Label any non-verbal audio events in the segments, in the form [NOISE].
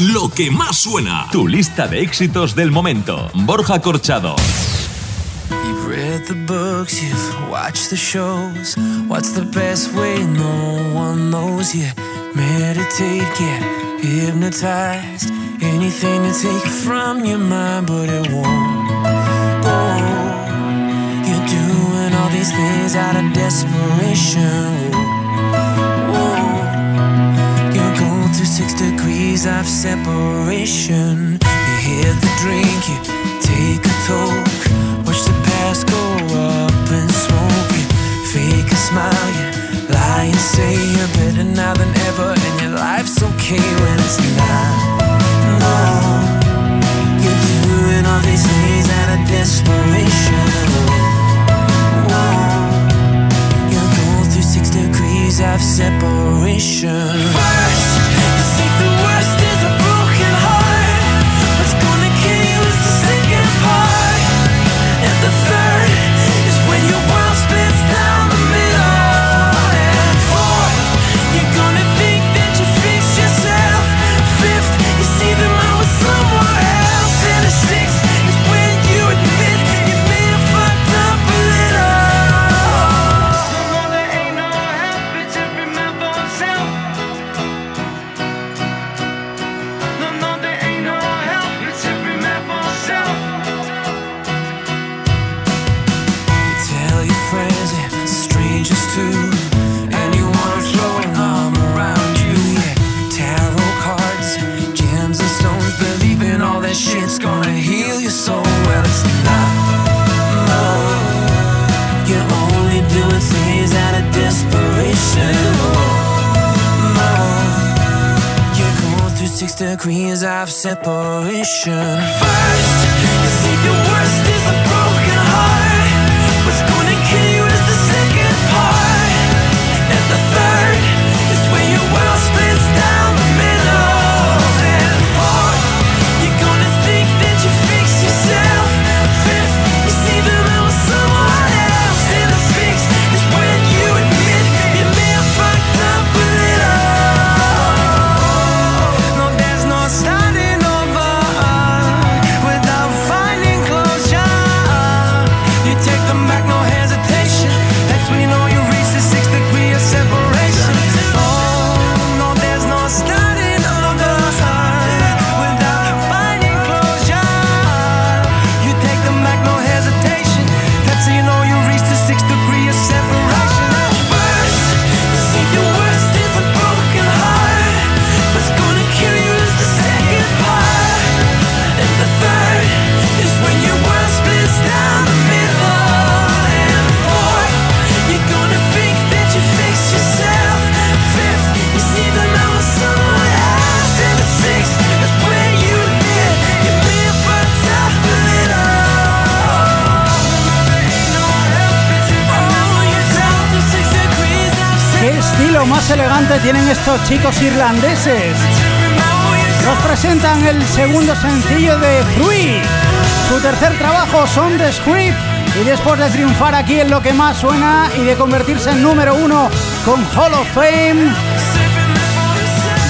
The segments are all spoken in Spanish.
Lo que más suena. Tu lista de éxitos del momento. Borja Corchado. You've read the books, you've watched the shows. What's the best way? No one knows yet. Meditate, get hypnotized. Anything to take from your mind, but it won't go. You're doing all these things out of desperation. Whoa. You're going through six degrees of separation. You hit the drink, you take a toke. Watch the past go up in smoke. You fake a smile, you lie and say you're better now than ever, and your life's okay when it's not. No, you're doing all these things out of desperation. Whoa, you're going through six degrees of separation. Degrees of separation. First, you think the worst chicos irlandeses? Nos presentan el segundo sencillo de Free, su tercer trabajo Son the Script y después de triunfar aquí en lo que más suena y de convertirse en número uno con Hall of Fame,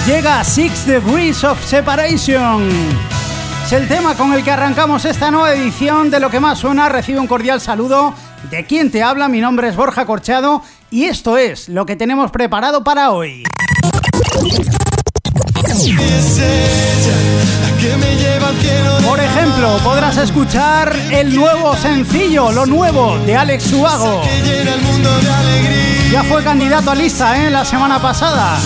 llega Six Degrees of Separation. Es el tema con el que arrancamos esta nueva edición de Lo que más suena. Recibe un cordial saludo de quien te habla. Mi nombre es Borja Corchado y esto es lo que tenemos preparado para hoy. Por ejemplo, podrás escuchar el nuevo sencillo, lo nuevo de Alex Suago. Ya fue candidato a lista ¿eh? la semana pasada.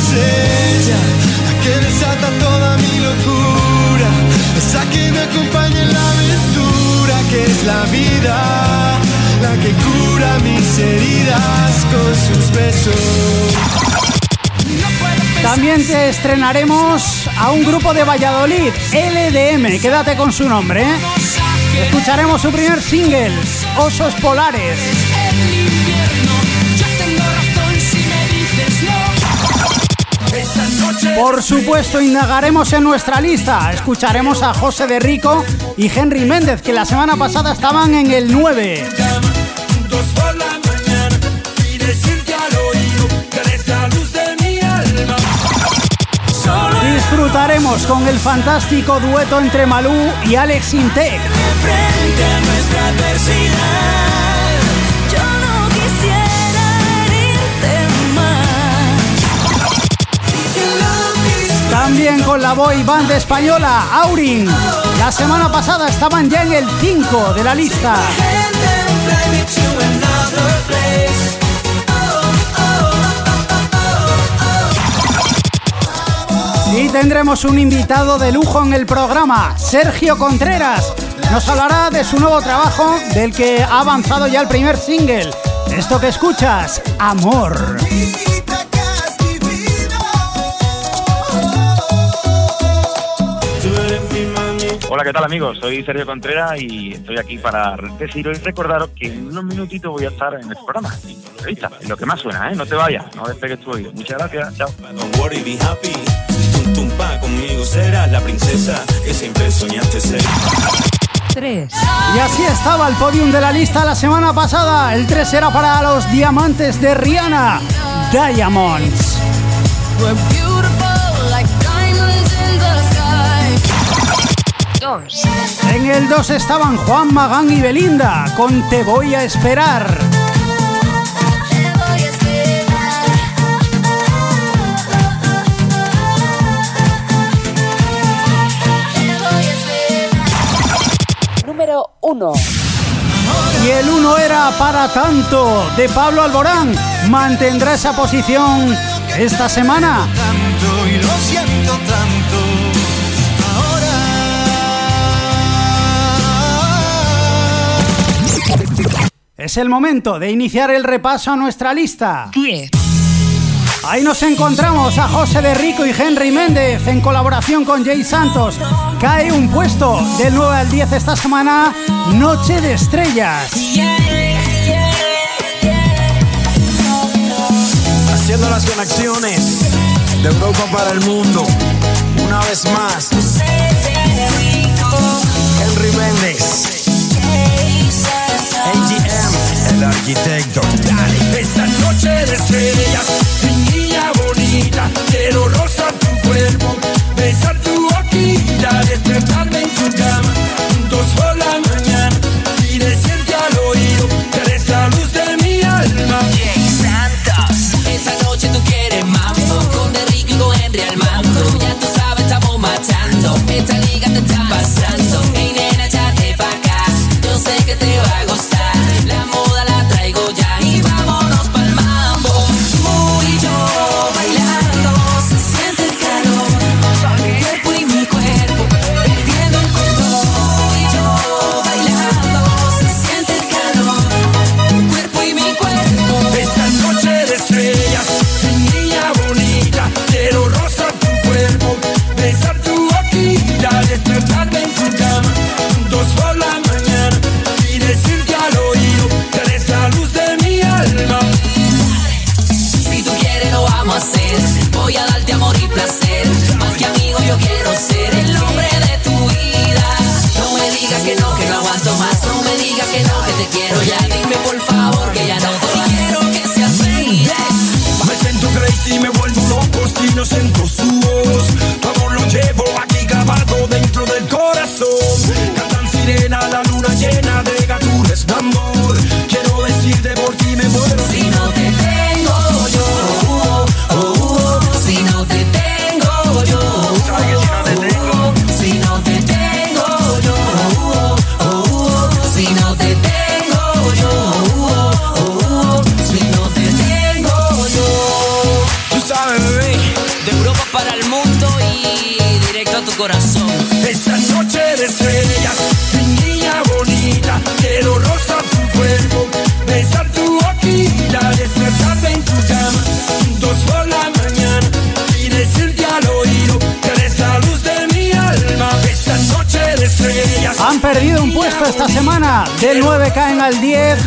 que me acompaña en la aventura que es la vida, la que cura mis heridas con sus besos. También te estrenaremos a un grupo de Valladolid, LDM, quédate con su nombre. ¿eh? Escucharemos su primer single, Osos Polares. Por supuesto, indagaremos en nuestra lista. Escucharemos a José de Rico y Henry Méndez, que la semana pasada estaban en el 9. Disfrutaremos con el fantástico dueto entre Malú y Alex Intec. También con la boy band española Aurin. La semana pasada estaban ya en el 5 de la lista. Y tendremos un invitado de lujo en el programa, Sergio Contreras. Nos hablará de su nuevo trabajo, del que ha avanzado ya el primer single. Esto que escuchas, Amor. Hola, ¿qué tal amigos? Soy Sergio Contreras y estoy aquí para deciros y recordaros que en unos minutitos voy a estar en el programa. la entrevista, en lo que más suena, ¿eh? No te vayas, no despegues tu oído. Muchas gracias, chao. Pa, conmigo serás la princesa que siempre soñaste ser. 3, Y así estaba el podium de la lista la semana pasada. El 3 era para los diamantes de Rihanna, Diamonds. We're beautiful like diamonds in the sky. 2, En el 2 estaban Juan Magán y Belinda con Te voy a esperar. 1, Y el 1 era para tanto de Pablo Alborán. Mantendrá esa posición esta semana. tanto y lo siento tanto. Ahora. Es el momento de iniciar el repaso a nuestra lista. 10, Ahí nos encontramos a José de Rico y Henry Méndez en colaboración con Jay Santos. Cae un puesto del 9 al 10 esta semana, Noche de Estrellas. Haciendo las conexiones de Europa para el mundo. Una vez más, Henry Méndez, AGM, el arquitecto. Dale. Esta noche de estrellas, mi niña bonita, quiero rozar tu cuerpo, besar tu boquilla, despertarme en tu cama,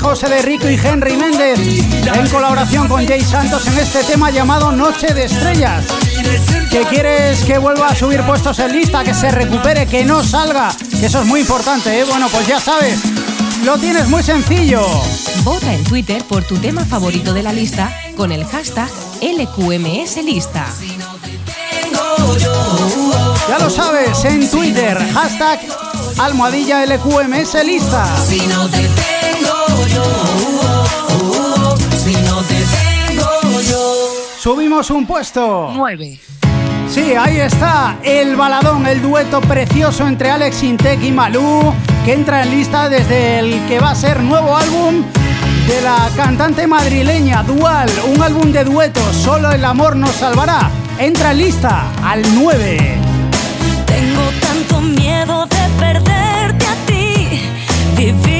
José de Rico y Henry Méndez en colaboración con Jay Santos en este tema llamado Noche de Estrellas. Que quieres que vuelva a subir puestos en lista, que se recupere, que no salga. Eso es muy importante. ¿eh? Bueno, pues ya sabes, lo tienes muy sencillo. Vota en Twitter por tu tema favorito de la lista con el hashtag LQMSLista. Ya lo sabes, en Twitter, hashtag almohadilla LQMS lista. Subimos un puesto. 9. Sí, ahí está, el baladón, el dueto precioso entre Alex Intec y Malú, que entra en lista desde el que va a ser nuevo álbum de la cantante madrileña Dual, un álbum de duetos, solo el amor nos salvará. Entra en lista al 9. Tengo tanto miedo de perderte a ti, vivir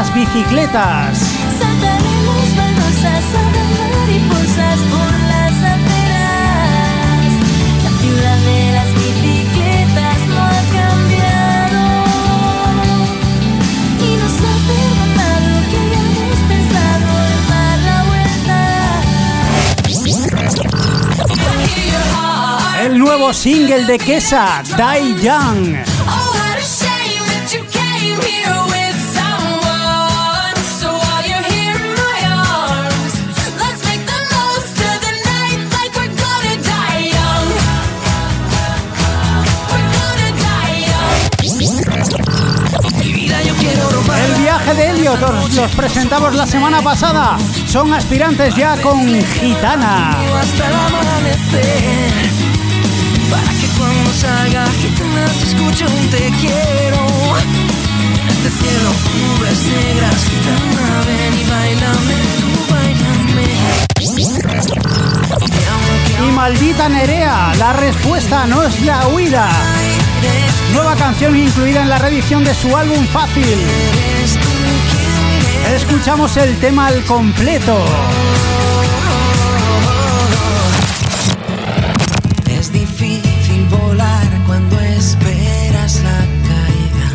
las bicicletas. Saltaremos baldosas, habrá mariposas por las aceras. La ciudad de las bicicletas no ha cambiado. Y nos ha perdonado que hayamos pensado en dar la vuelta. El nuevo single de Kesa, Die Young. Oh, ellos los, los presentamos la semana pasada. Son aspirantes ya con Gitana. hasta el amanecer Para que cuando salga gitana se escuche un te quiero En este cielo nubes negras Gitana ven y bailame, tú bailame Y maldita Nerea, la respuesta no es la huida. Nueva canción incluida en la reedición de su álbum Fácil. Escuchamos el tema al completo. Es difícil volar cuando esperas la caída.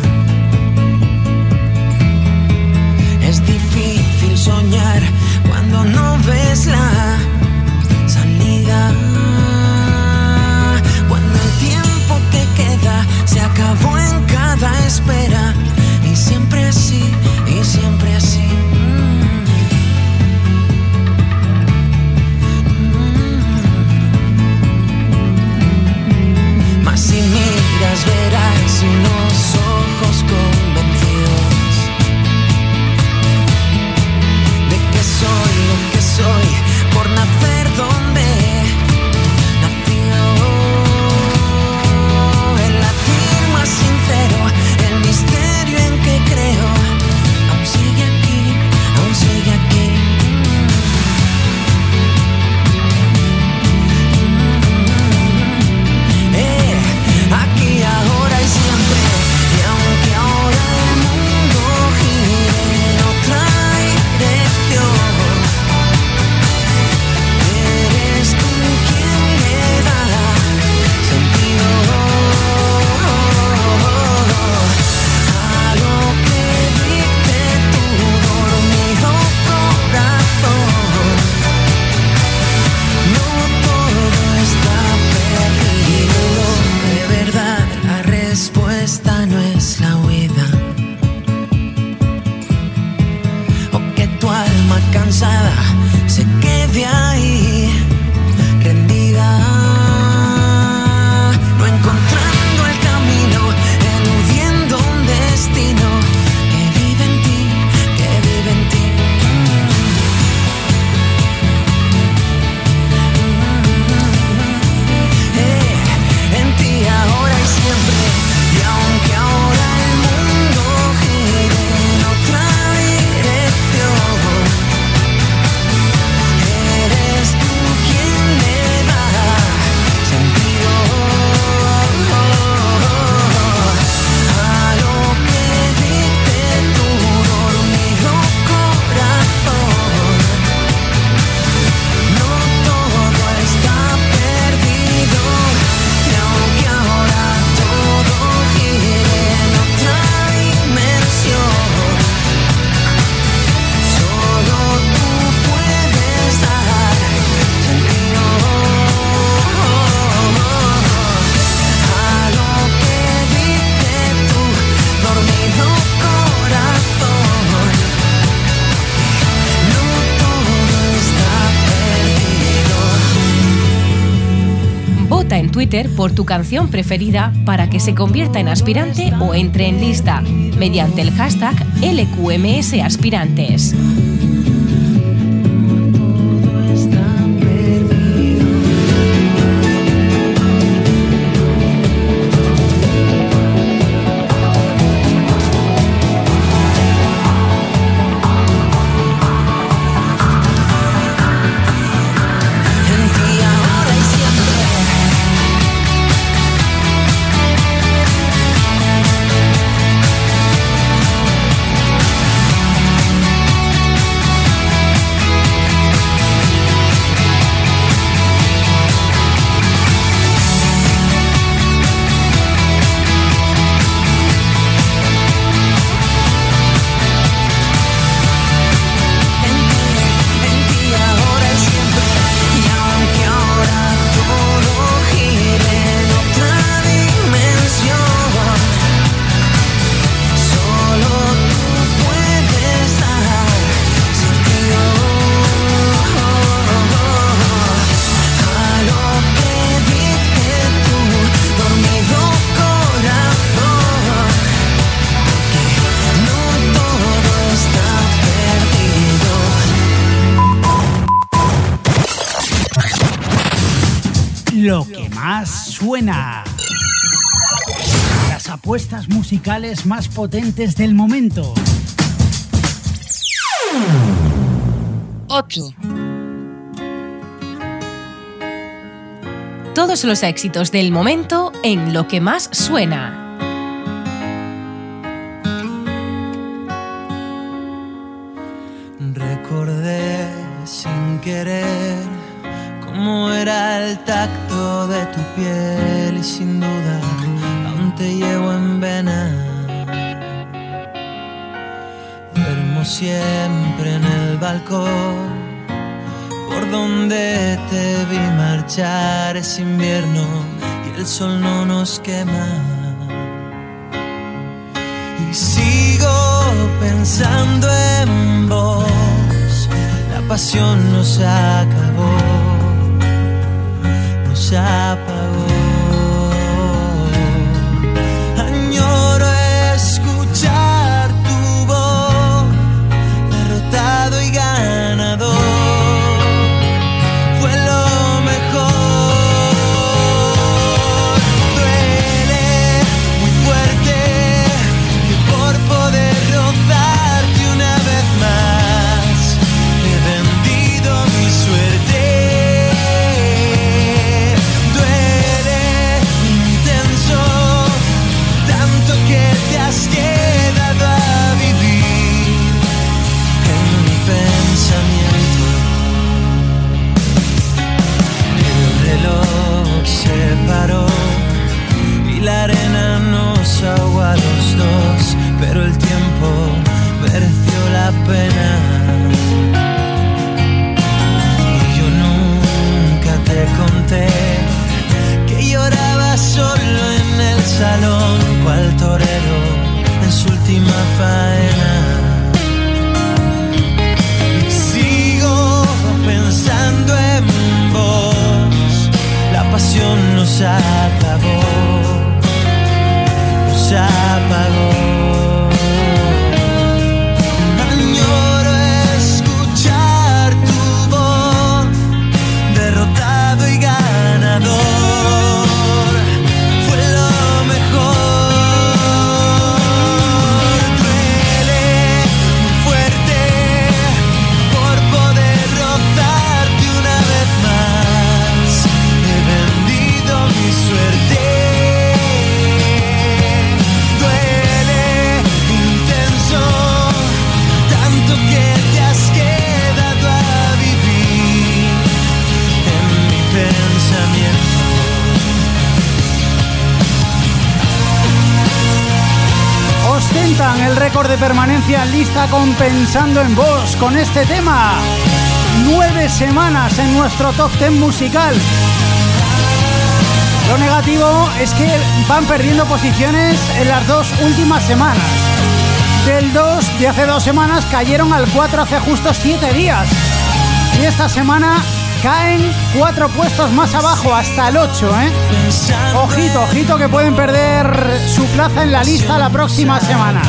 Es difícil soñar cuando no ves la Por tu canción preferida para que se convierta en aspirante o entre en lista mediante el hashtag LQMS Aspirantes. Musicales más potentes del momento. 8. Todos los éxitos del momento en lo que más suena. Sigo pensando en vos. La pasión nos acabó, nos apagó. Faena. Sigo pensando en vos. La pasión nos acabó, nos apagó. El récord de permanencia en lista compensando en voz con este tema. Nueve semanas en nuestro top ten musical. Lo negativo es que van perdiendo posiciones en las dos últimas semanas. Del 2 de hace dos semanas cayeron al 4 hace justo 7 días. Y esta semana caen cuatro puestos más abajo, hasta el 8, ¿eh? Ojito, ojito que pueden perder su plaza en la lista la próxima semana.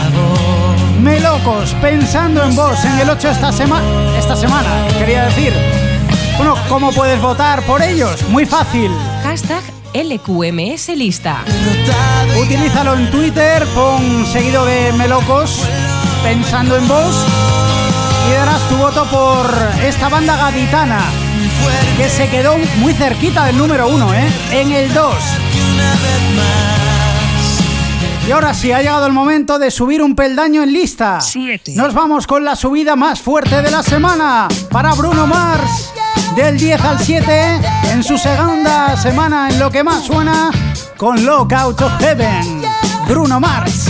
Melocos, pensando en vos en el 8 esta, sema esta semana, quería decir. Bueno, ¿cómo puedes votar por ellos? Muy fácil. Hashtag LQMS lista. Utilízalo en Twitter, pon seguido de Melocos, pensando en vos, y darás tu voto por esta banda gaditana, que se quedó muy cerquita del número uno, ¿eh? En el 2. Y ahora sí, ha llegado el momento de subir un peldaño en lista. Nos vamos con la subida más fuerte de la semana para Bruno Mars. Del 10 al 7, en su segunda semana en lo que más suena, con Lockout of Heaven. Bruno Mars.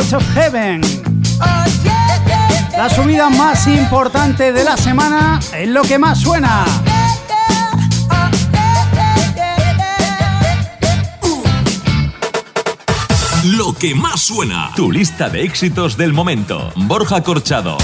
Of Heaven. La subida más importante de la semana en lo que más suena. Lo que más suena. Tu lista de éxitos del momento. Borja Corchado.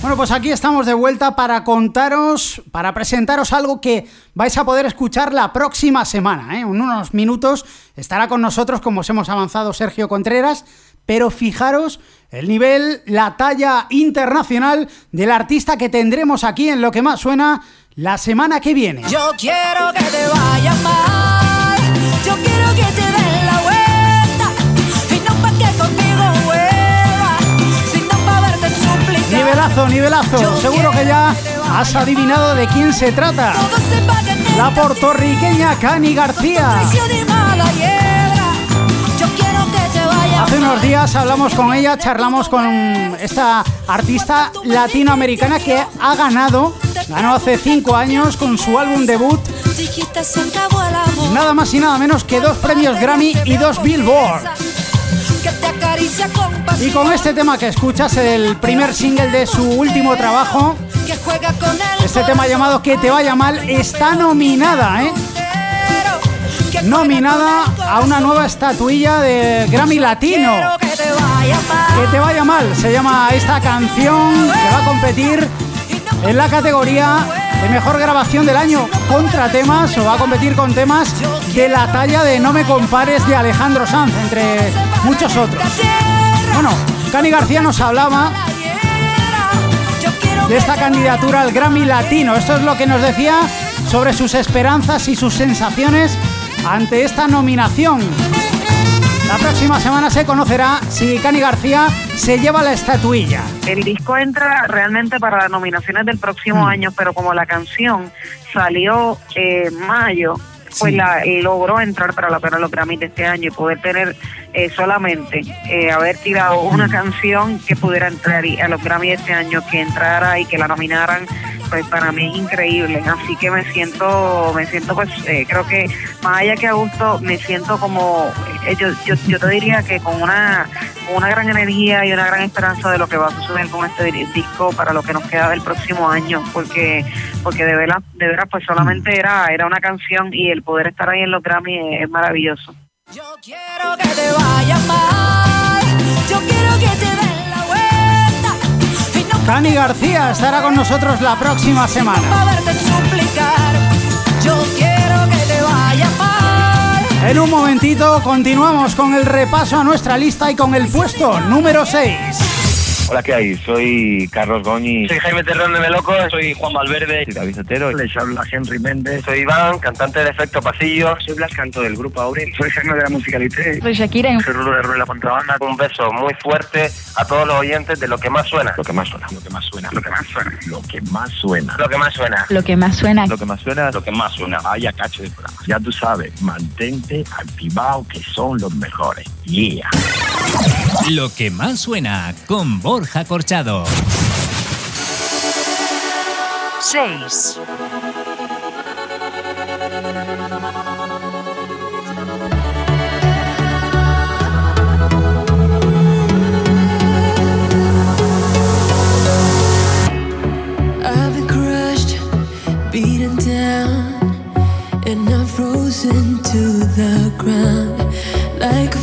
Bueno, pues aquí estamos de vuelta para contaros, para presentaros algo que vais a poder escuchar la próxima semana. ¿eh? En unos minutos estará con nosotros, como os hemos avanzado, Sergio Contreras. Pero fijaros el nivel, la talla internacional del artista que tendremos aquí en lo que más suena la semana que viene. Yo quiero que te vaya mal, yo quiero que te den la vuelta y no pa' que sino pa' verte suplicar. Nivelazo, nivelazo. Seguro que ya has adivinado de quién se trata. La puertorriqueña Cani García. Hace unos días hablamos con ella, charlamos con esta artista latinoamericana que ha ganado, ganó hace cinco años con su álbum debut, nada más y nada menos que dos premios Grammy y dos Billboard. Y con este tema que escuchas, el primer single de su último trabajo, este tema llamado Que te vaya mal, está nominada, ¿eh? Nominada a una nueva estatuilla de Grammy Latino. que te vaya mal. Se llama esta canción que va a competir en la categoría de mejor grabación del año contra temas o va a competir con temas de la talla de No me compares de Alejandro Sanz, entre muchos otros. Bueno, Cani García nos hablaba de esta candidatura al Grammy Latino. Esto es lo que nos decía sobre sus esperanzas y sus sensaciones ante esta nominación. La próxima semana se conocerá si Cani García se lleva la estatuilla. El disco entra realmente para las nominaciones del próximo año, pero como la canción salió en mayo, pues Sí. la logró entrar para, la, para los Grammy de este año y poder tener eh, solamente eh, haber tirado una canción que pudiera entrar y- a los Grammy de este año, que entrara y que la nominaran, pues para mí es increíble. Así que me siento, me siento pues, eh, creo que más allá que a gusto, me siento como, eh, yo, yo, yo te diría que con una, una gran energía y una gran esperanza de lo que va a suceder con este di- disco para lo que nos queda del próximo año, porque, porque de veras, de veras pues solamente era, era una canción y el poder estar ahí en los Grammy es, maravilloso. Quiero que te mal. Yo quiero que te Cani García estará con nosotros la próxima semana. En un momentito continuamos con el repaso a nuestra lista y con el puesto número 6. Hola, ¿qué hay? Soy Carlos Goñi. Soy Jaime Terrón de Meloco, soy Juan Valverde. Soy David Sotero. Les habla Henry Méndez. Soy Iván, cantante de Efecto Pasillo. Soy Blas Canto del Grupo Aurel. Soy Jaime de la Musicalité. Soy Shakira. Soy Rulo de Rulo la Contrabanda. Un beso muy fuerte a todos los oyentes de Lo que más suena. Lo que más suena. Lo que más suena. Lo que más suena. Lo que más suena. Lo que más suena. Lo que más suena. Lo que más suena. Lo que más suena. Vaya cacho de programa. Ya tú sabes, mantente activado que son los mejores. Yeah. Lo que más suena con Borja Corchado. 6. I've been crushed, beaten down, and I'm frozen to the ground. Like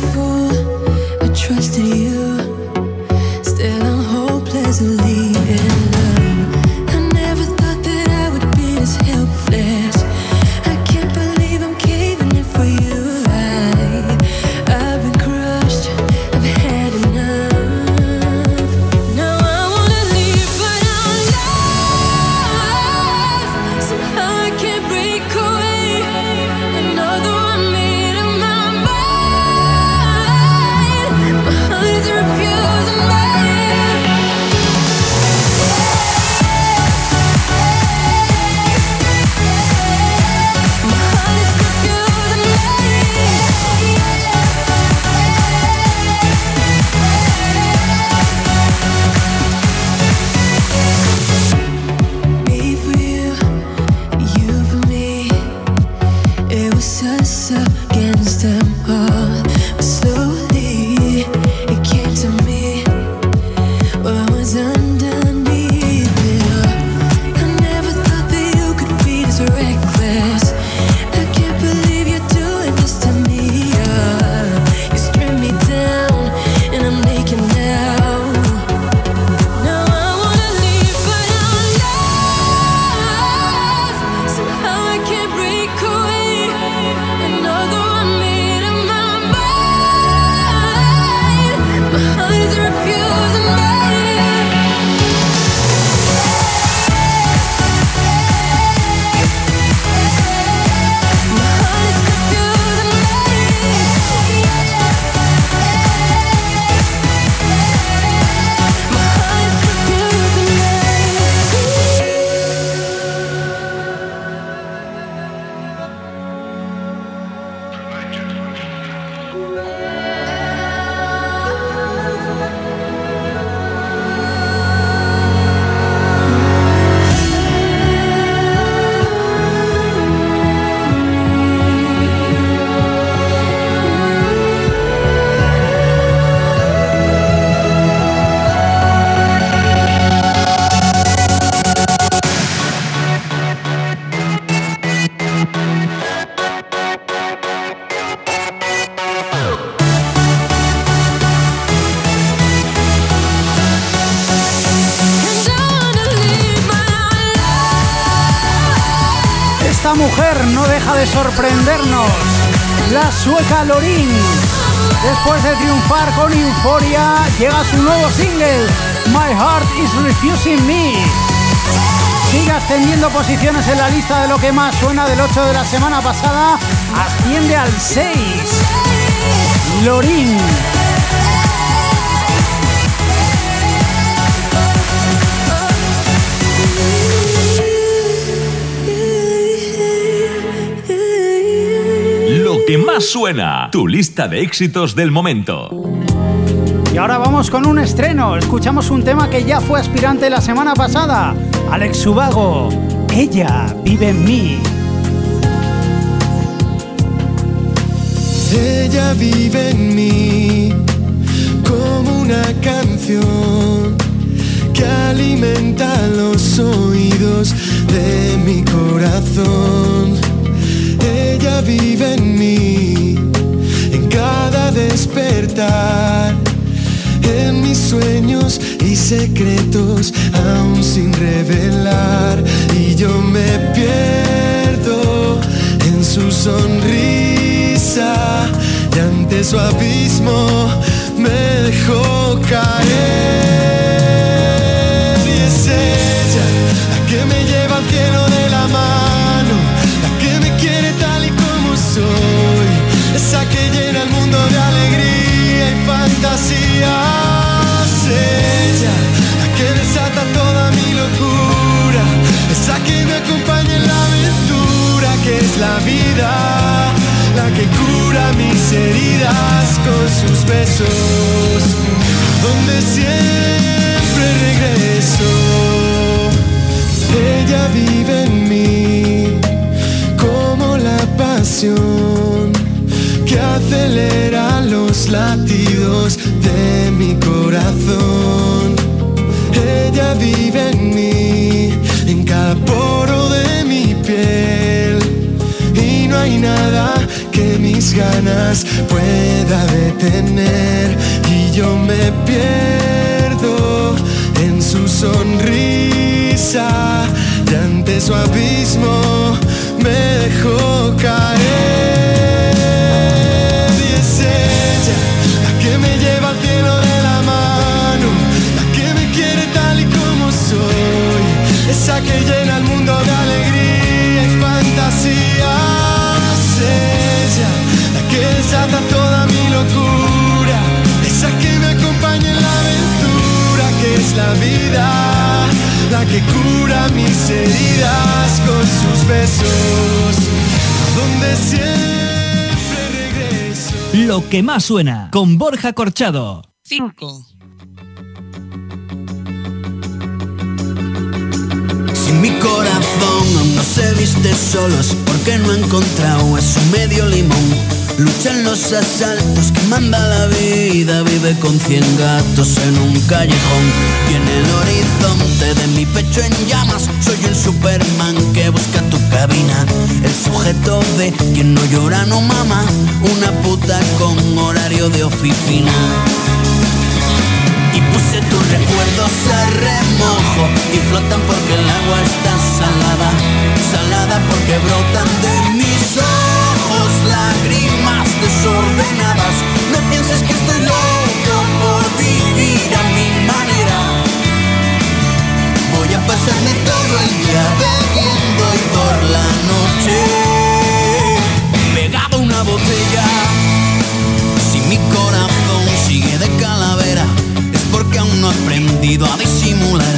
sueca Lorin. Después de triunfar con Euphoria, llega su nuevo single, My Heart is Refusing Me. Sigue ascendiendo posiciones en la lista de lo que más suena del 8 de la semana pasada, asciende al 6. Lorin. Más suena, tu lista de éxitos del momento. Y ahora vamos con un estreno. Escuchamos un tema que ya fue aspirante la semana pasada. Alex Subago. Ella vive en mí. Ella vive en mí como una canción que alimenta los oídos de mi corazón. Vive en mí en cada despertar, en mis sueños y secretos aún sin revelar. Y yo me pierdo en su sonrisa y ante su abismo me dejó caer. Llena el mundo de alegría y fantasías. Ella la que desata toda mi locura, esa que me acompaña en la aventura que es la vida, la que cura mis heridas con sus besos, donde siempre regreso. Ella vive en mí como la pasión que acelera los latidos de mi corazón. Ella vive en mí, en cada poro de mi piel. Y no hay nada que mis ganas pueda detener. Y yo me pierdo en su sonrisa. Y ante su abismo me dejó caer. Y fantasías. Ella, la que desata toda mi locura, esa que me acompaña en la aventura que es la vida, la que cura mis heridas con sus besos, a donde siempre regreso. Lo que más suena con Borja Corchado. 5. Viste solo porque no ha encontrado a su medio limón. Luchan los asaltos que manda la vida, vive con cien gatos en un callejón. Y en el horizonte de mi pecho en llamas, soy el Superman que busca tu cabina. El sujeto de quien no llora no mama, una puta con horario de oficina. Recuerdos a remojo Y flotan porque el agua está salada Salada porque brotan de mis ojos Lágrimas desordenadas. No pienses que estoy loco por vivir a mi manera. Voy a pasarme todo el día bebiendo y por la noche Pegado a una botella. Si mi corazón sigue de calavera, porque aún no he aprendido a disimular.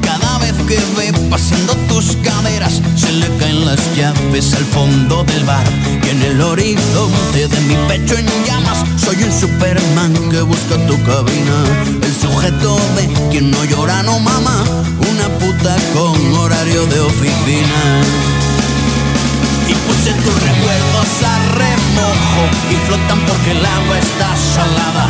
Cada vez que ve paseando tus caderas, se le caen las llaves al fondo del bar. Y en el horizonte de mi pecho en llamas, soy un Superman que busca tu cabina. El sujeto de quien no llora, no mama, una puta con horario de oficina. Y puse tus recuerdos a Y flotan porque el agua está salada.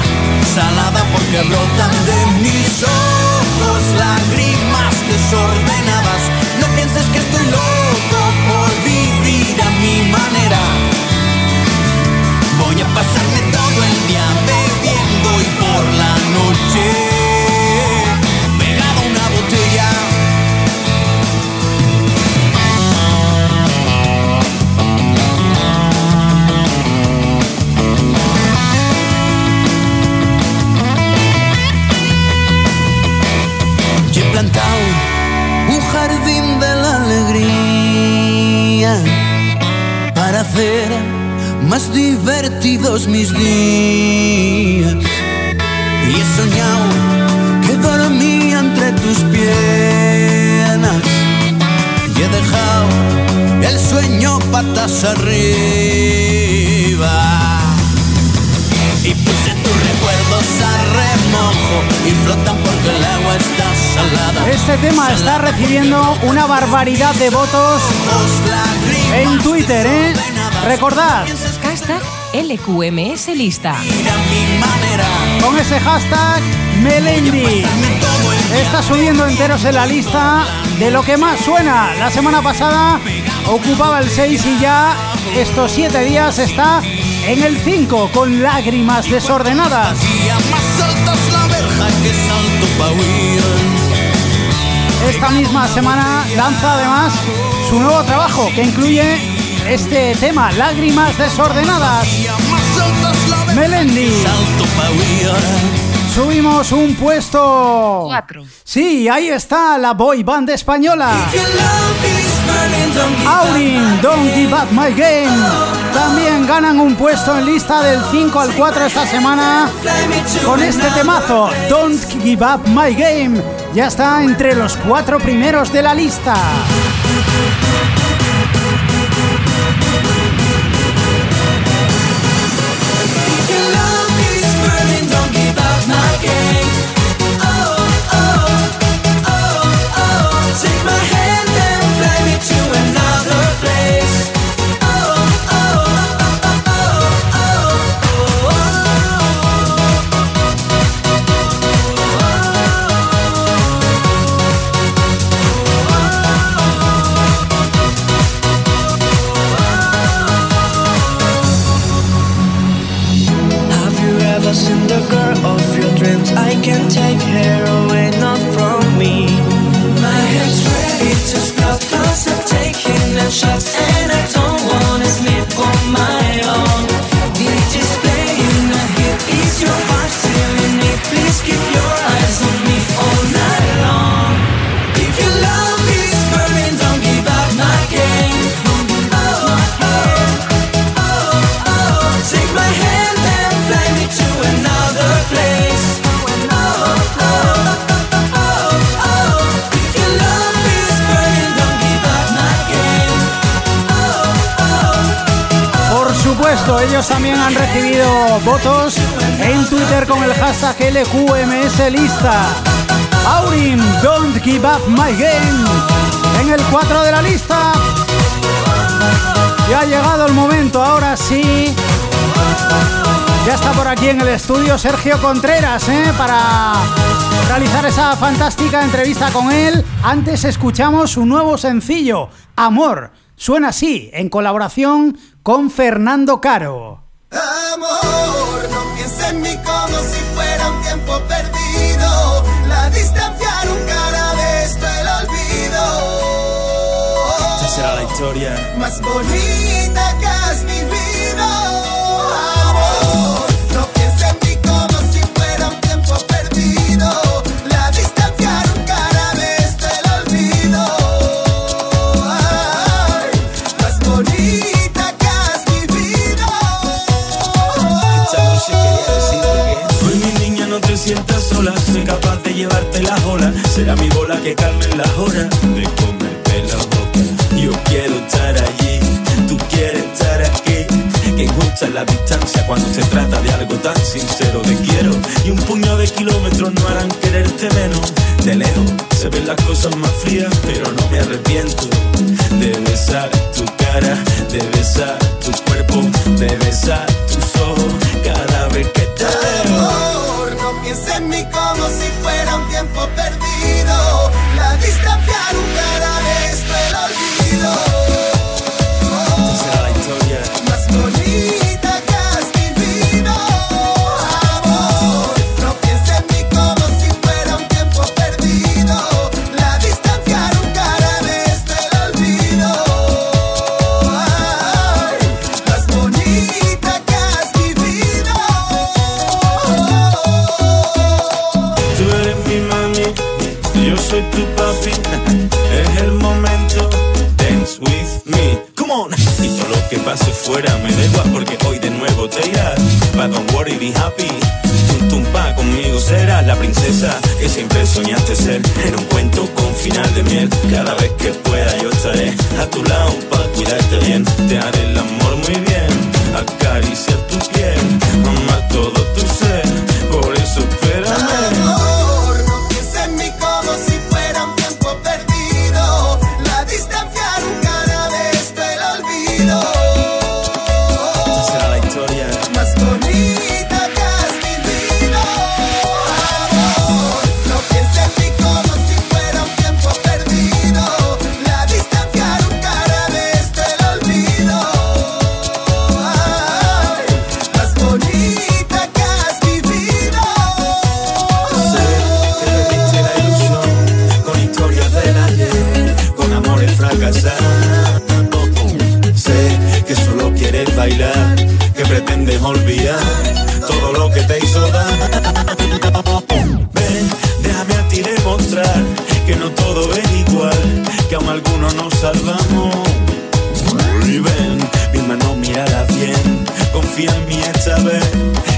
Salada porque brotan de mis ojos Lágrimas desordenadas. No pienses que estoy loco por vivir a mi manera. Voy a pasarme todo el día bebiendo y por la noche más divertidos mis días. Y he soñado que dormía entre tus piernas. Y he dejado el sueño patas arriba. Este tema está recibiendo una barbaridad de votos en Twitter, ¿eh? Recordad, Hashtag LQMS lista. con ese hashtag Melendi. Está subiendo enteros en la lista de lo que más suena. La semana pasada ocupaba el 6 y ya estos 7 días está en el 5 con lágrimas desordenadas. Esta misma semana lanza además su nuevo trabajo que incluye este tema, Lágrimas Desordenadas. Melendi. Subimos un puesto. Cuatro. Sí, ahí está la boy band española. Aurin, Don't Give Up My Game. También ganan un puesto en lista del 5 al 4 esta semana con este temazo, Don't Give Up My Game. Ya está entre los cuatro primeros de la lista. Ever the girl of your dreams? I can take her away, not from me. My head's ready to stop, cause I've taken a shot, and I don't ellos también han recibido votos en Twitter con el hashtag LQMS lista. Aurin, Don't Give Up My Game. En el 4 de la lista. Ya ha llegado el momento, ahora sí. Ya está por aquí en el estudio Sergio Contreras, ¿eh? Para realizar esa fantástica entrevista con él. Antes escuchamos su nuevo sencillo, Amor. Suena así, en colaboración con Fernando Caro. Amor, no pienses en mí como si fuera un tiempo perdido. La distancia nunca hará de esto el olvido. Esta será la historia. Más bonita que has vivido. Amor, no pienses en mí que calme las horas De comerte la boca. Yo quiero estar allí Tú quieres estar aquí. Que es la distancia Cuando se trata de algo tan sincero. Te quiero Y un puño de kilómetros no harán quererte menos. De lejos se ven las cosas más frías Pero no me arrepiento. De besar tu cara De besar tu cuerpo De besar tus ojos Cada vez que te veo. Amor, no pienses en mí como si fuera un tiempo perdido. Distancia nunca hará de esto el olvido. Siempre soñaste ser. En un cuento con final de miel. Cada vez que pueda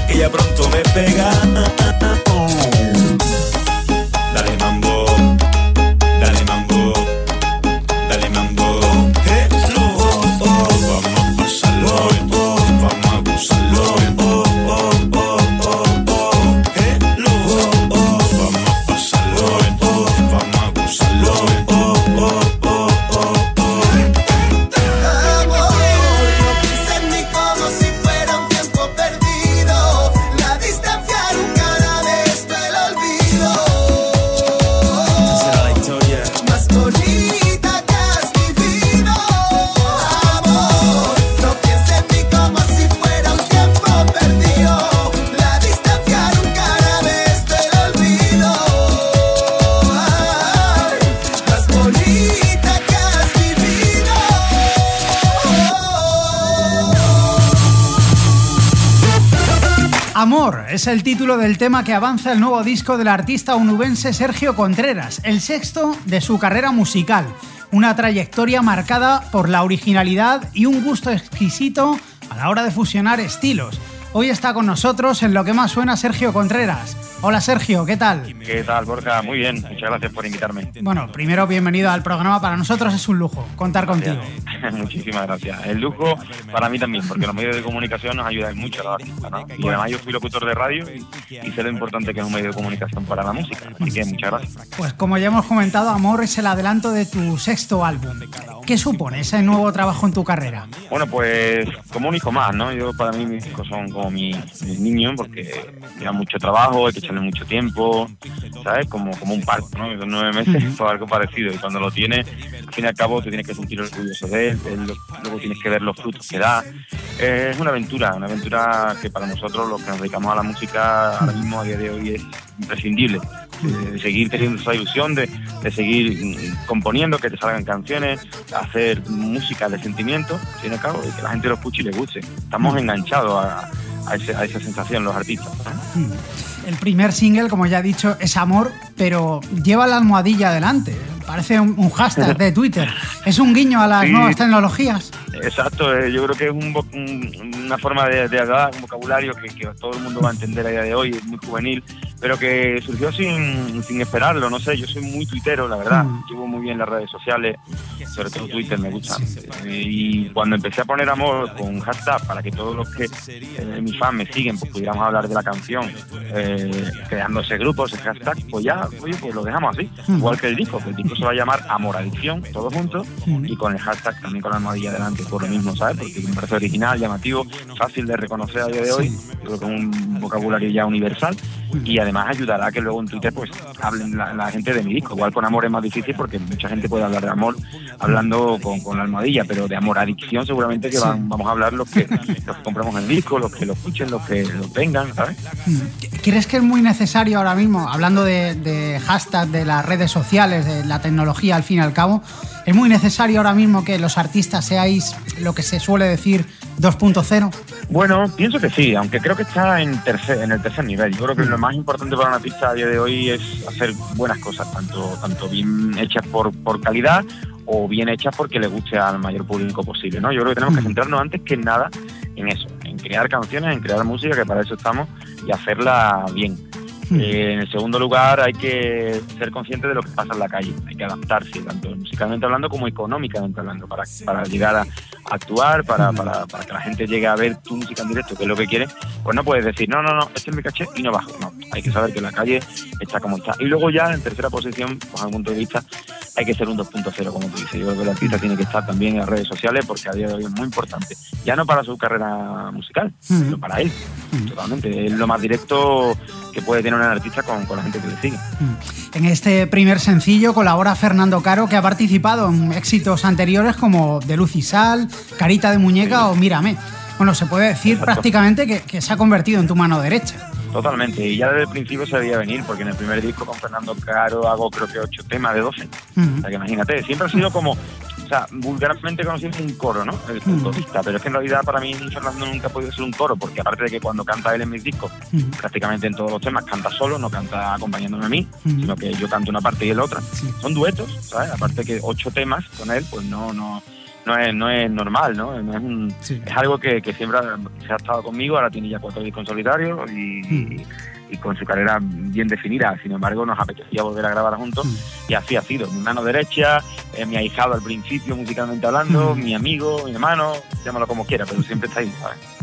que ya pronto me pega. Es el título del tema que avanza el nuevo disco del artista onubense Sergio Contreras, el sexto de su carrera musical. Una trayectoria marcada por la originalidad y un gusto exquisito a la hora de fusionar estilos. Hoy está con nosotros en lo que más suena Sergio Contreras. Hola Sergio, ¿qué tal? ¿Qué tal, Borja? Muy bien, muchas gracias por invitarme. Bueno, primero bienvenido al programa. Para nosotros es un lujo contar contigo. [LAUGHS] Muchísimas gracias. El lujo para mí también, porque los medios de comunicación nos ayudan mucho a los artistas, ¿no? Y además yo fui locutor de radio y, sé lo importante que es un medio de comunicación para la música. Así que muchas gracias. Pues como ya hemos comentado, Amor es el adelanto de tu sexto álbum. ¿Qué supone ese nuevo trabajo en tu carrera? Bueno, pues como un hijo más, ¿no? Yo para mí mis hijos son como mi- mis niños porque llevan mucho trabajo, hay que echarle mucho tiempo, ¿sabes? Como, como un parto, ¿no? Con nueve meses o algo parecido. Y cuando lo tienes, al fin y al cabo te tienes que sentir orgulloso de él, luego tienes que ver los frutos que da. Eh, es una aventura, una aventura que para nosotros los que nos dedicamos a la música ahora mismo a día de hoy es imprescindible. De, seguir teniendo esa ilusión, de, de seguir componiendo, que te salgan canciones, hacer música de sentimiento, al fin y al cabo, y que la gente lo escuche y le guste. Estamos enganchados a, a ese- a esa sensación los artistas. ¿no? El primer single, como ya he dicho, es Amor, pero lleva la almohadilla adelante. Parece un, un hashtag [LAUGHS] de Twitter. Es un guiño a las Sí. nuevas tecnologías. Exacto, eh, yo creo que es un vo- un- una forma de, de hablar, un vocabulario que, que todo el mundo va a entender a día de hoy, es muy juvenil, pero que surgió sin, sin esperarlo, no sé, yo soy muy tuitero, la verdad, llevo muy bien las redes sociales, sobre todo Twitter me gusta. Eh, Y cuando empecé a poner amor con hashtag para que todos los que eh, mis fans me siguen, pues pudiéramos hablar de la canción, eh, creando ese grupo, ese hashtag, pues ya, oye, pues lo dejamos así, igual que el disco, que el disco se va a llamar Amor Adicción, todos juntos, y con el hashtag también con la almohadilla delante, por lo mismo, ¿sabes? Porque me parece original, llamativo, fácil de reconocer a día de hoy, creo que es un vocabulario ya universal, y además ayudará a que luego en Twitter pues hablen la, la gente de mi disco. Igual con amor es más difícil porque mucha gente puede hablar de amor hablando con, con la almohadilla, pero de amor adicción seguramente que van- vamos a hablar los que, los que compramos el disco, los que lo escuchen, los que lo tengan, ¿sabes? ¿Crees que es muy necesario ahora mismo, hablando de, de hashtag, de las redes sociales, de la tecnología al fin y al cabo, es muy necesario ahora mismo que los artistas seáis lo que se suele decir 2.0? Bueno, pienso que sí, aunque creo que está en, tercer, en el tercer nivel. Yo creo que lo más importante para un artista a día de hoy es hacer buenas cosas, tanto, tanto bien hechas por, por calidad o bien hechas porque le guste al mayor público posible. ¿no? Yo creo que tenemos que centrarnos antes que nada en eso, en crear canciones, en crear música, que para eso estamos, y hacerla bien. Eh, en el segundo lugar hay que ser consciente de lo que pasa en la calle, hay que adaptarse, tanto musicalmente hablando como económicamente hablando, para, para llegar a, a actuar, para, para, para que la gente llegue a ver tu música en directo, que es lo que quiere, pues no puedes decir, no, no, no, este es mi caché y no bajo, no, hay que saber que la calle está como está. Y luego ya en tercera posición, pues a mi punto de vista, hay que ser un 2.0, como tú dices, yo creo que el artista tiene que estar también en las redes sociales porque a día de hoy es muy importante, ya no para su carrera musical, sino para él, totalmente, es lo más directo que puede tener un artista con, con la gente que le sigue. En este primer sencillo colabora Fernando Caro, que ha participado en éxitos anteriores como De Luz y Sal, Carita de Muñeca o Mírame. Bueno, se puede decir Exacto. prácticamente que, que se ha convertido en tu mano derecha. Totalmente, y ya desde el principio se veía venir, porque en el primer disco con Fernando Caro hago creo que ocho temas de 12. O sea que imagínate, siempre ha sido como, o sea, vulgarmente conocido como un coro, ¿no? El Mm. corista, pero es que en realidad para mí Fernando nunca ha podido ser un coro, porque aparte de que cuando canta él en mis discos, prácticamente en todos los temas canta solo, no canta acompañándome a mí, Mm. sino que yo canto una parte y él otra. Son duetos, ¿sabes? Aparte que ocho temas con él, pues no, no, no es, no es normal, ¿no? No es, un- es algo que, que siempre ha- se ha estado conmigo, ahora tiene ya cuatro discos en solitario y, y con su carrera bien definida. Sin embargo, nos apetecía volver a grabar juntos y así ha sido. Mi mano derecha, eh, mi ahijado al principio musicalmente hablando, mi amigo, mi hermano, llámalo como quiera, pero siempre está ahí, ¿sabes?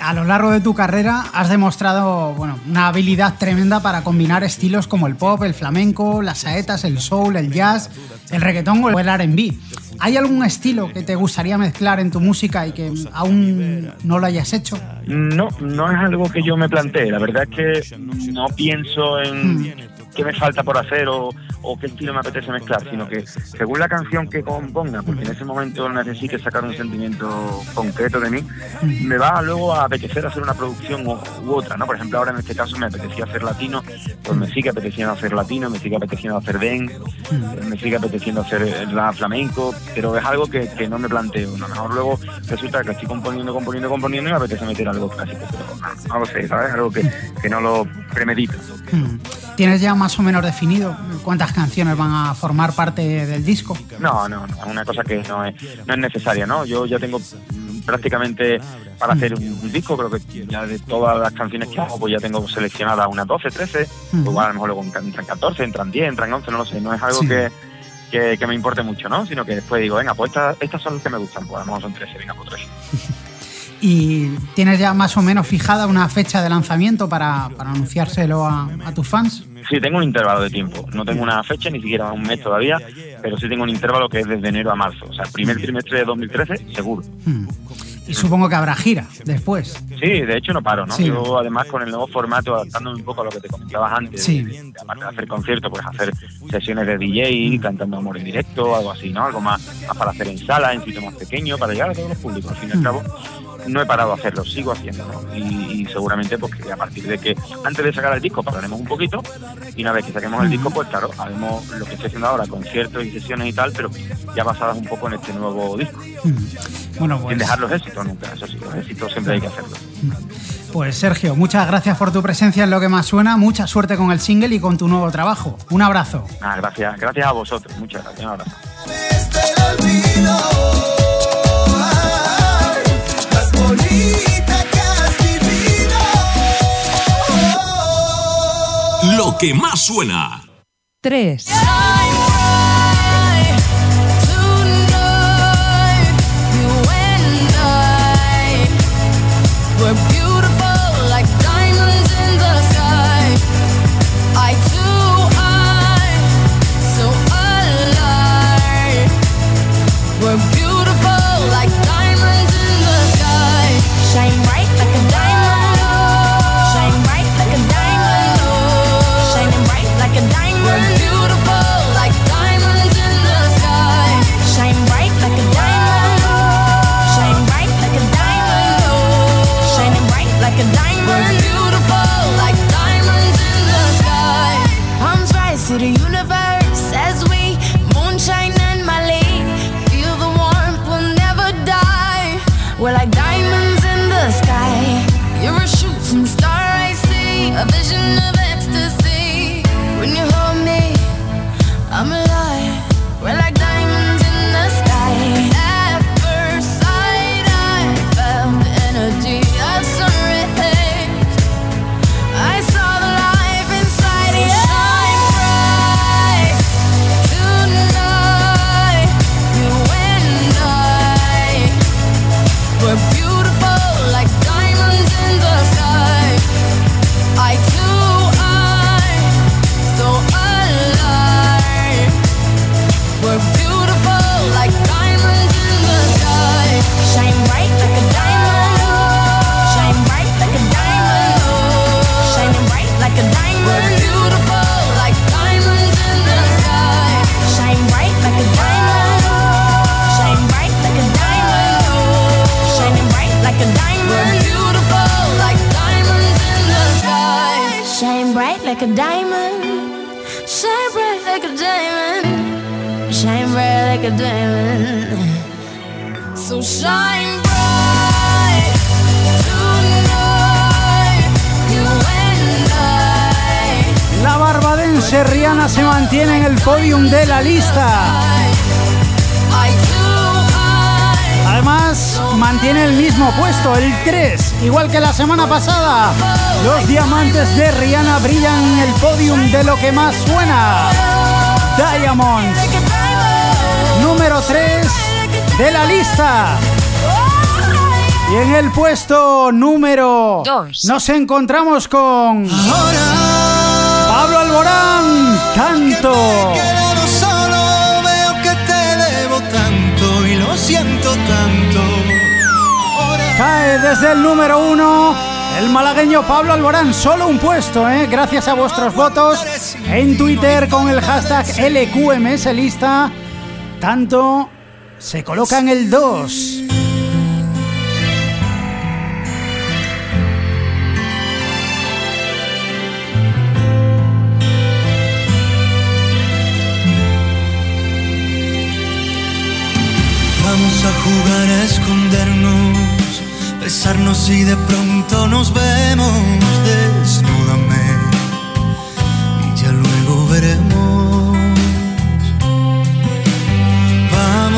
A lo largo de tu carrera has demostrado bueno, una habilidad tremenda para combinar estilos como el pop, el flamenco, las saetas, el soul, el jazz, el reggaetón o el R&B. ¿Hay algún estilo que te gustaría mezclar en tu música y que aún no lo hayas hecho? No, no es algo que yo me plantee. La verdad es que no pienso en qué me falta por hacer o, qué estilo me apetece mezclar, sino que según la canción que componga, porque en ese momento necesite sacar un sentimiento concreto de mí, me va luego a apetecer hacer una producción u, u otra, ¿no? Por ejemplo, ahora en este caso me apetecía hacer latino, pues me sigue apeteciendo hacer latino, me sigue apeteciendo hacer dance, me sigue apeteciendo hacer eh, la flamenco, pero es algo que, no me planteo. A lo mejor luego resulta que estoy componiendo, componiendo, componiendo y me apetece meter algo clásico, pero no, no lo sé, ¿sabes? Algo que, que no lo premedito. ¿Tienes ya más o menos definido cuántas canciones van a formar parte del disco? No, no, no, es una cosa que no es, no es necesaria, ¿no? Yo ya tengo prácticamente para hacer un, un disco, creo que ya de todas las canciones que hago, pues ya tengo seleccionadas unas 12, 13, Mm. pues a lo mejor luego entran 14, entran 10, entran 11, no lo sé, no es algo Sí. que, que, que me importe mucho, ¿no? Sino que después digo, venga, pues estas, estas son las que me gustan, pues a lo mejor son 13, venga, pues 13. [LAUGHS] ¿Y tienes ya más o menos fijada una fecha de lanzamiento para, para anunciárselo a, a tus fans? Sí, tengo un intervalo de tiempo. No tengo una fecha, ni siquiera un mes todavía, pero sí tengo un intervalo que es desde enero a marzo. O sea, primer trimestre de 2013, seguro. Hmm. Y supongo que habrá gira después. Sí, de hecho no paro, ¿no? Sí. Yo además con el nuevo formato, adaptándome un poco a lo que te comentabas antes, Sí. de- de- aparte de hacer conciertos, pues hacer sesiones de DJ, cantando amor en directo, algo así, ¿no? Algo más, más para hacer en sala, en sitio más pequeño, para llegar a todos los públicos. Al fin y al cabo, no he parado de hacerlo, sigo haciendo, ¿no? Y, y seguramente pues que a partir de que, antes de sacar el disco, pararemos un poquito, y una vez que saquemos el disco, pues claro, haremos lo que estoy haciendo ahora, conciertos y sesiones y tal, pero ya basadas un poco en este nuevo disco. Bueno, Sin pues, dejar los éxitos nunca, eso sí, los éxitos siempre hay que hacerlos. pues Sergio, muchas gracias por tu presencia en Lo que más suena, mucha suerte con el single y con tu nuevo trabajo. Un abrazo. Ah, gracias, gracias a vosotros, muchas gracias, un abrazo. Más bonita que has vivido. Lo que más suena. 3. you know bright like a diamond. So shine bright tonight. You and I. La barbadense Rihanna se mantiene en el podium de la lista. Además, mantiene el mismo puesto, el 3, igual que la semana pasada. Los diamantes de Rihanna brillan en el podium de lo que más suena. Diamonds, número 3 de la lista. Y en el puesto número 2 nos encontramos con Pablo Alborán, tanto. quedado solo, veo que te debo tanto y lo siento tanto. Cae desde el número uno el malagueño Pablo Alborán, solo un puesto, ¿eh? gracias a vuestros votos en Twitter con el hashtag LQMS lista. Tanto se coloca en el 2. Vamos a jugar a escondernos, besarnos y de pronto nos vemos. Desnúdame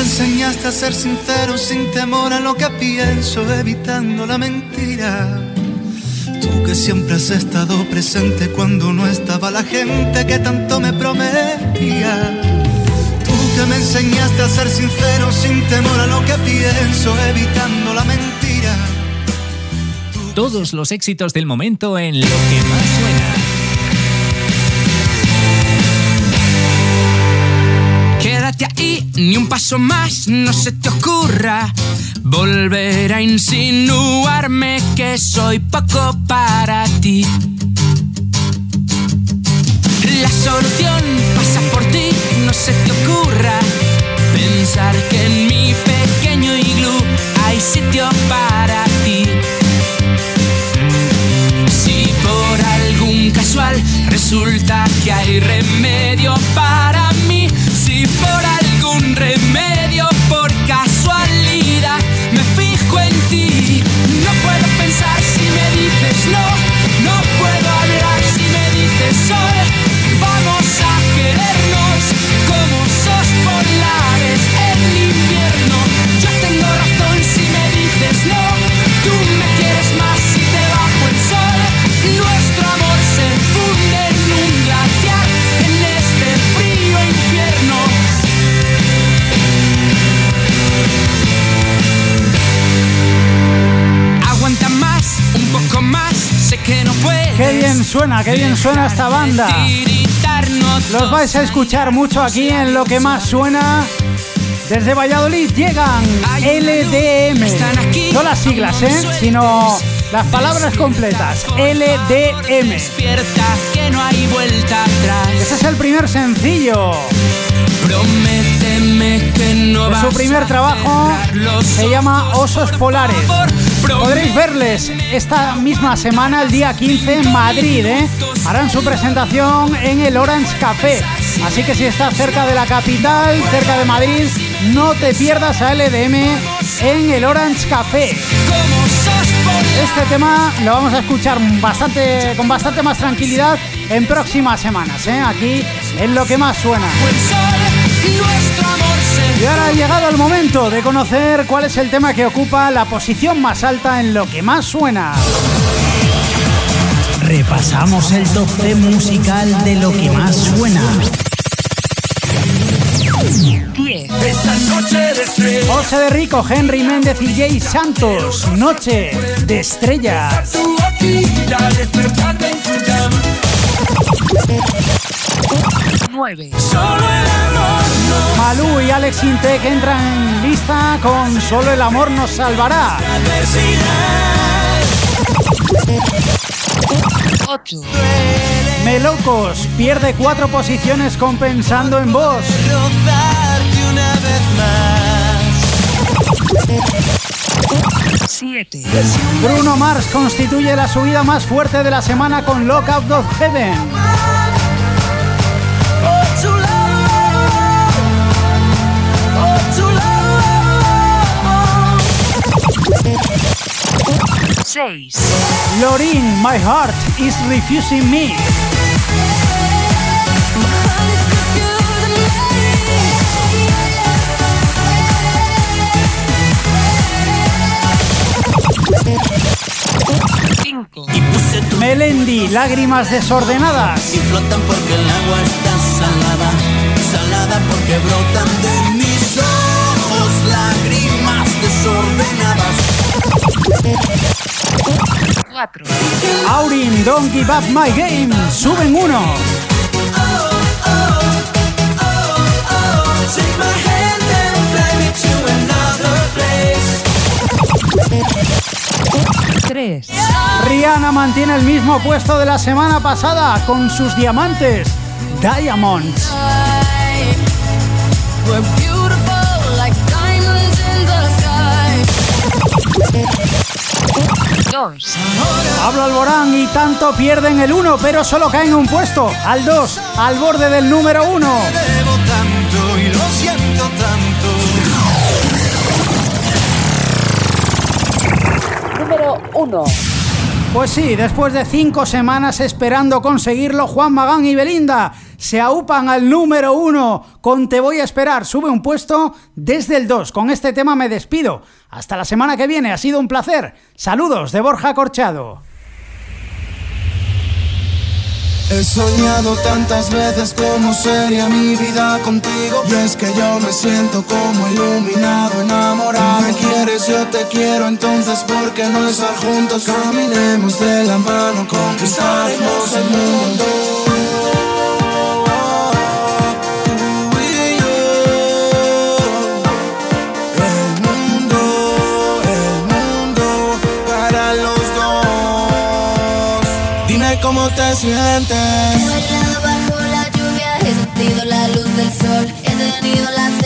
Enseñaste a ser sincero sin temor a lo que pienso, evitando la mentira. Tú que siempre has estado presente cuando no estaba la gente que tanto me prometía. Tú que me enseñaste a ser sincero sin temor a lo que pienso, evitando la mentira. Todos los éxitos del momento en lo que más suena. Quédate ahí, ni un paso más, no se te ocurra volver a insinuarme que soy poco para ti. La solución pasa por ti, no se te ocurra pensar que en mi pequeño iglú hay sitio para ti. Si por algún casual resulta que hay remedio para si por algún remedio por casualidad me fijo en ti, no puedo pensar si me dices no, no puedo hablar si me dices sol, vamos a querernos Qué bien suena, qué bien suena esta banda. Los vais a escuchar mucho aquí en lo que más suena. Desde Valladolid llegan LDM. No las siglas, ¿eh? Sino las palabras completas. LDM. que. Ese es el primer sencillo. Prométeme que no De su primer trabajo se llama Osos Polares. Podréis verles esta misma semana, el día 15, en Madrid. ¿eh? Harán su presentación en el Orange Café. Así que si estás cerca de la capital, cerca de Madrid, no te pierdas a LDM en el Orange Café. Este tema lo vamos a escuchar bastante, con bastante más tranquilidad en próximas semanas, ¿eh? aquí en lo que más suena. Y ahora ha llegado el momento de conocer cuál es el tema que ocupa la posición más alta en lo que más suena. Repasamos el top 10 musical de lo que más suena. 10. Esta noche de estrellas. José de Rico, Henry Méndez y Jay Santos. Noche de estrellas. Tu boquilla, despertarte en tu cama. 9. Solo Malú y Alex Intec entran en lista con Solo el amor nos salvará. 8. Melocos pierde cuatro posiciones compensando en voz. Rozarte una vez más. 7. Bruno Mars constituye la subida más fuerte de la semana con Lockout of Heaven. 6. Lorin, My Heart is Refusing Me. Melendi, Lágrimas desordenadas. Y flotan porque el agua está salada, salada porque brotan de mis ojos lágrimas desordenadas. 4. Aurin, Don't Give Up My Game. Suben uno. Take my hand and fly me to another place. 3. Rihanna mantiene el mismo puesto de la semana pasada con sus diamantes. Diamonds. 2. Pablo Alborán y tanto pierden el 1, pero solo caen un puesto. Al 2, al borde del número 1. Debo tanto y lo siento tanto. Número 1. Pues sí, después de cinco semanas esperando conseguirlo, Juan Magán y Belinda se aupan al número uno con Te voy a esperar. Sube un puesto desde el 2. Con este tema me despido. Hasta la semana que viene. Ha sido un placer. Saludos de Borja Corchado. He soñado tantas veces cómo sería mi vida contigo Y es que yo me siento como iluminado, enamorado Me quieres, yo te quiero, entonces ¿por qué no estar juntos? Caminemos de la mano, conquistaremos el mundo te sientes. Bajo la lluvia, he sentido la luz del sol, he tenido la sensación